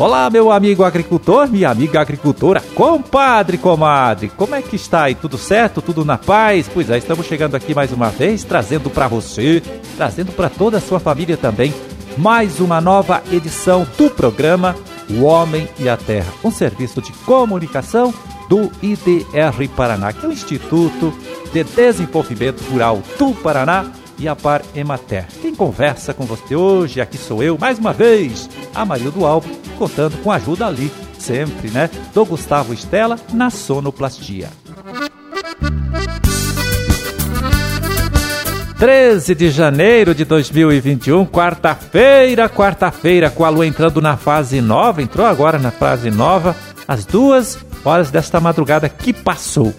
Olá, meu amigo agricultor, minha amiga agricultora, compadre, comadre, como é que está aí? Tudo certo? Tudo na paz? Pois é, estamos chegando aqui mais uma vez, trazendo para você, trazendo para toda a sua família também, mais uma nova edição do programa O Homem e a Terra, um serviço de comunicação do IDR Paraná, que é o Instituto de Desenvolvimento Rural do Paraná e a Par Emater. Quem conversa com você hoje, aqui sou eu, mais uma vez, a Maria do Alvo, contando com a ajuda ali, sempre, né, do Gustavo Estela na sonoplastia. 13 de janeiro de 2021, quarta-feira, quarta-feira, com a lua entrando na fase nova, entrou agora na fase nova, às duas horas desta madrugada que passou.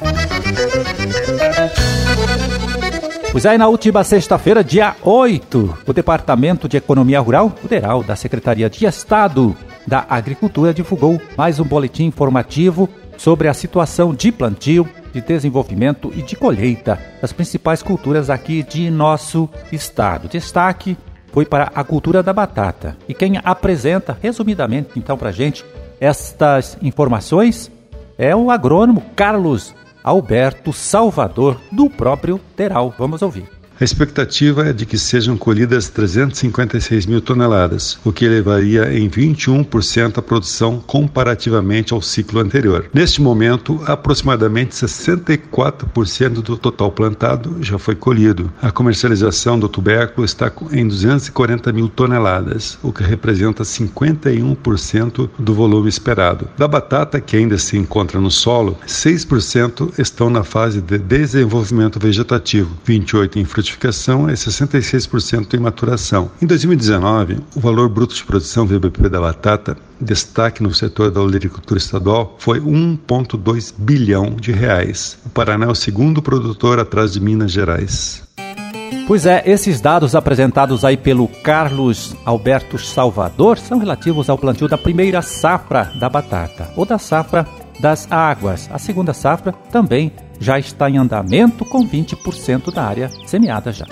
Pois aí, na última sexta-feira, dia 8, o Departamento de Economia Rural, Federal da Secretaria de Estado da Agricultura divulgou mais um boletim informativo sobre a situação de plantio, de desenvolvimento e de colheita das principais culturas aqui de nosso estado. Destaque foi para a cultura da batata. E quem apresenta resumidamente então para gente estas informações é o agrônomo Carlos Alberto Salvador, do próprio Teral. Vamos ouvir. A expectativa é de que sejam colhidas 356 mil toneladas, o que elevaria em 21% a produção comparativamente ao ciclo anterior. Neste momento, aproximadamente 64% do total plantado já foi colhido. A comercialização do tubérculo está em 240 mil toneladas, o que representa 51% do volume esperado. Da batata, que ainda se encontra no solo, 6% estão na fase de desenvolvimento vegetativo, 28% em frutificação frutificação é 66% em maturação. Em 2019, o valor bruto de produção VBP da batata, destaque no setor da olericultura estadual, foi 1,2 bilhão de reais. O Paraná é o segundo produtor atrás de Minas Gerais. Pois é, esses dados apresentados aí pelo Carlos Alberto Salvador são relativos ao plantio da primeira safra da batata, ou da safra das águas. A segunda safra também já está em andamento com 20% da área semeada já.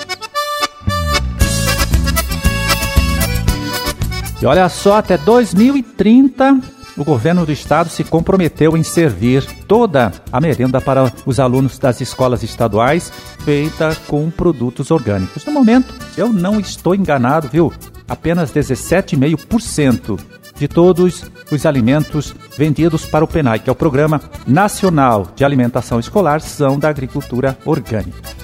E olha só, até 2030, o governo do estado se comprometeu em servir toda a merenda para os alunos das escolas estaduais feita com produtos orgânicos. No momento, eu não estou enganado, viu? Apenas 17,5% de todos os alimentos vendidos para o PENAI, que é o Programa Nacional de Alimentação Escolar, são da agricultura orgânica.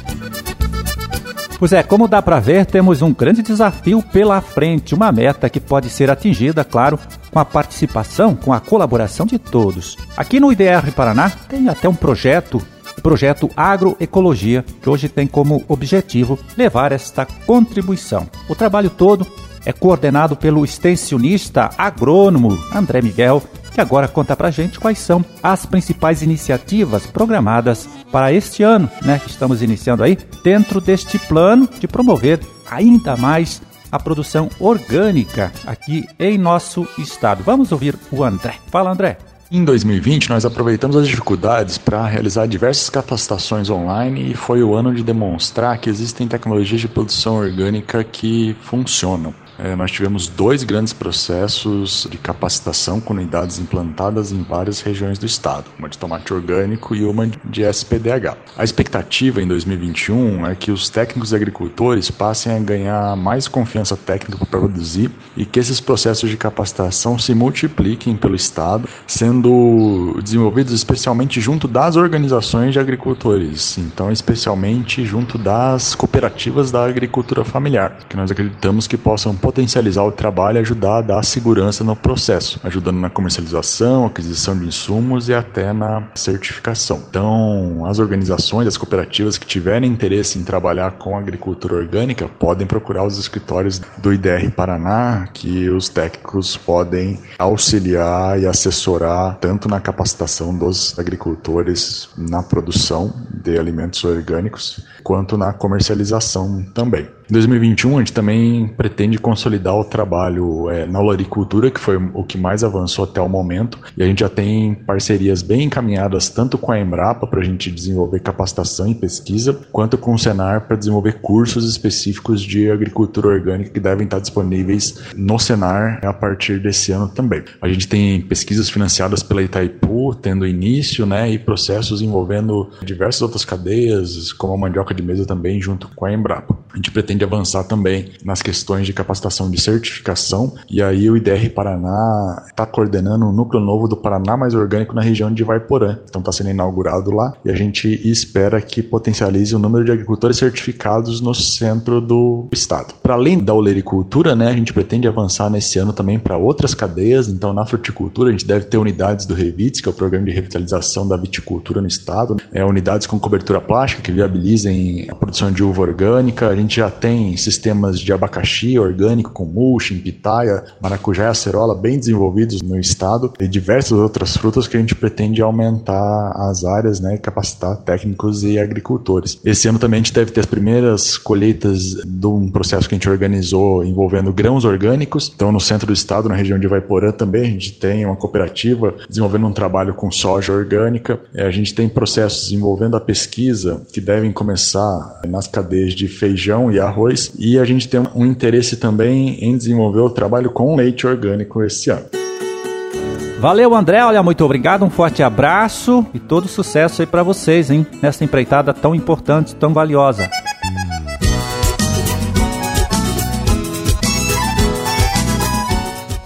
Pois é, como dá para ver, temos um grande desafio pela frente, uma meta que pode ser atingida, claro, com a participação, com a colaboração de todos. Aqui no IDR Paraná tem até um projeto, o projeto Agroecologia, que hoje tem como objetivo levar esta contribuição. O trabalho todo é coordenado pelo extensionista agrônomo André Miguel, que agora conta pra gente quais são as principais iniciativas programadas para este ano, né, que estamos iniciando aí, dentro deste plano de promover ainda mais a produção orgânica aqui em nosso estado. Vamos ouvir o André. Fala, André. Em 2020, nós aproveitamos as dificuldades para realizar diversas capacitações online e foi o ano de demonstrar que existem tecnologias de produção orgânica que funcionam. É, nós tivemos dois grandes processos de capacitação com unidades implantadas em várias regiões do estado, uma de tomate orgânico e uma de SPDH. A expectativa em 2021 é que os técnicos agricultores passem a ganhar mais confiança técnica para produzir e que esses processos de capacitação se multipliquem pelo estado, sendo desenvolvidos especialmente junto das organizações de agricultores, então especialmente junto das cooperativas da agricultura familiar, que nós acreditamos que possam potencializar o trabalho e ajudar a dar segurança no processo, ajudando na comercialização, aquisição de insumos e até na certificação. Então, as organizações, as cooperativas que tiverem interesse em trabalhar com agricultura orgânica podem procurar os escritórios do IDR Paraná, que os técnicos podem auxiliar e assessorar tanto na capacitação dos agricultores na produção de alimentos orgânicos, quanto na comercialização também. Em 2021, a gente também pretende consolidar o trabalho é, na olericultura, que foi o que mais avançou até o momento, e a gente já tem parcerias bem encaminhadas tanto com a Embrapa para a gente desenvolver capacitação e pesquisa, quanto com o Senar para desenvolver cursos específicos de agricultura orgânica que devem estar disponíveis no Senar a partir desse ano também. A gente tem pesquisas financiadas pela Itaipu, tendo início, né, e processos envolvendo diversas outras cadeias, como a mandioca de mesa também, junto com a Embrapa. A gente pretende avançar também nas questões de capacitação de certificação, e aí o IDR Paraná está coordenando o núcleo novo do Paraná Mais Orgânico na região de Vaiporã. Então está sendo inaugurado lá e a gente espera que potencialize o número de agricultores certificados no centro do estado. Para além da olericultura, né, a gente pretende avançar nesse ano também para outras cadeias. Então, na fruticultura, a gente deve ter unidades do Revits, que é o programa de revitalização da viticultura no estado, é, unidades com cobertura plástica que viabilizem a produção de uva orgânica. A gente já tem sistemas de abacaxi orgânico com mulching, pitaia, maracujá e acerola bem desenvolvidos no estado e diversas outras frutas que a gente pretende aumentar as áreas, né, capacitar técnicos e agricultores. Esse ano também a gente deve ter as primeiras colheitas de um processo que a gente organizou envolvendo grãos orgânicos. Então, no centro do estado, na região de Vaiporã também, a gente tem uma cooperativa desenvolvendo um trabalho com soja orgânica. É, a gente tem processos envolvendo a pesquisa que devem começar nas cadeias de feijão e arroz. E a gente tem um interesse também em desenvolver o trabalho com leite orgânico esse ano. Valeu, André. Olha, muito obrigado. Um forte abraço e todo sucesso aí para vocês, hein? Nessa empreitada tão importante, tão valiosa.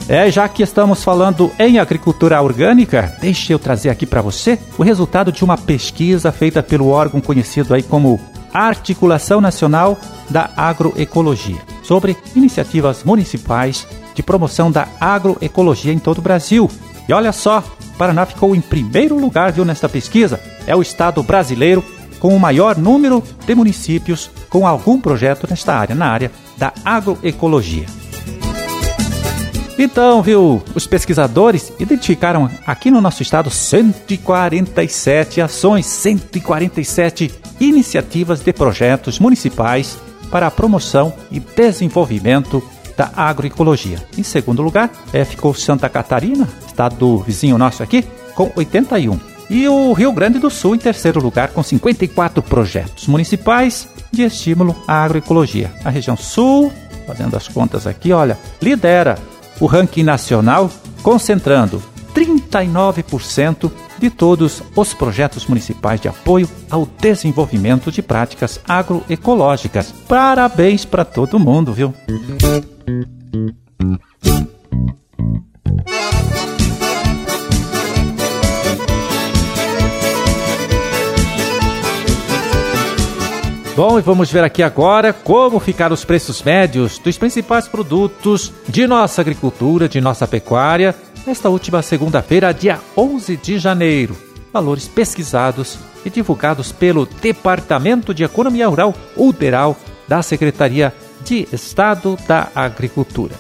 É, já que estamos falando em agricultura orgânica, deixe eu trazer aqui para você o resultado de uma pesquisa feita pelo órgão conhecido aí como Articulação Nacional da Agroecologia, sobre iniciativas municipais de promoção da agroecologia em todo o Brasil. E olha só, Paraná ficou em primeiro lugar, viu, nesta pesquisa. É o estado brasileiro com o maior número de municípios com algum projeto nesta área, na área da agroecologia. Então, viu, os pesquisadores identificaram aqui no nosso estado 147 ações, 147 iniciativas de projetos municipais para a promoção e desenvolvimento da agroecologia. Em segundo lugar, é, ficou Santa Catarina, estado vizinho nosso aqui, com 81. E o Rio Grande do Sul em terceiro lugar, com 54 projetos municipais de estímulo à agroecologia. A região sul, fazendo as contas aqui, olha, lidera o ranking nacional, concentrando 39% de todos os projetos municipais de apoio ao desenvolvimento de práticas agroecológicas. Parabéns para todo mundo, viu? Bom, e vamos ver aqui agora como ficaram os preços médios dos principais produtos de nossa agricultura, de nossa pecuária, nesta última segunda-feira, dia 11 de janeiro. Valores pesquisados e divulgados pelo Departamento de Economia Rural, UDERAL, da Secretaria de Estado da Agricultura.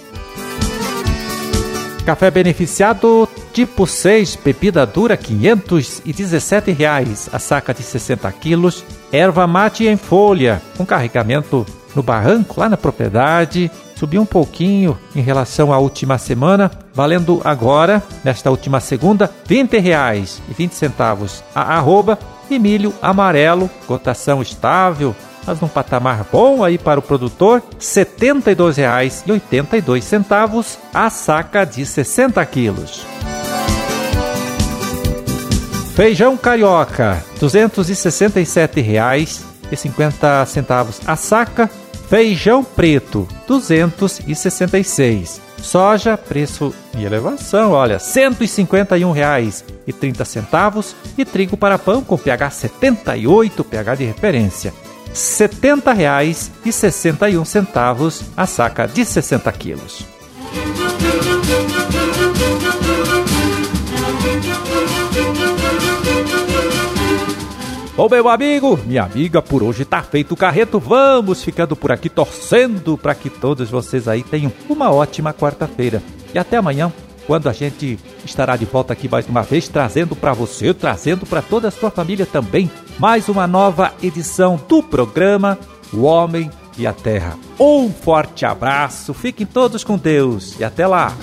Café beneficiado tipo 6, bebida dura 517 reais, a saca de 60 quilos, erva mate em folha, com carregamento no barranco, lá na propriedade, subiu um pouquinho em relação à última semana, valendo agora, nesta última segunda, R$ 20,20 a arroba e milho amarelo, cotação estável, mas num patamar bom aí para o produtor, R$ 72,82 a saca de 60 quilos. Feijão carioca, R$ 267,50 a saca. Feijão preto, R$ 266. Soja, preço em elevação, olha, R$ 151,30. E trigo para pão com pH 78, pH de referência, R$ 70,61 a saca de 60 quilos. Bom, meu amigo, minha amiga, por hoje tá feito o carreto. Vamos ficando por aqui torcendo para que todos vocês aí tenham uma ótima quarta-feira. E até amanhã, quando a gente estará de volta aqui mais uma vez, trazendo para você, trazendo para toda a sua família também, mais uma nova edição do programa O Homem e a terra. Um forte abraço, fiquem todos com Deus e até lá!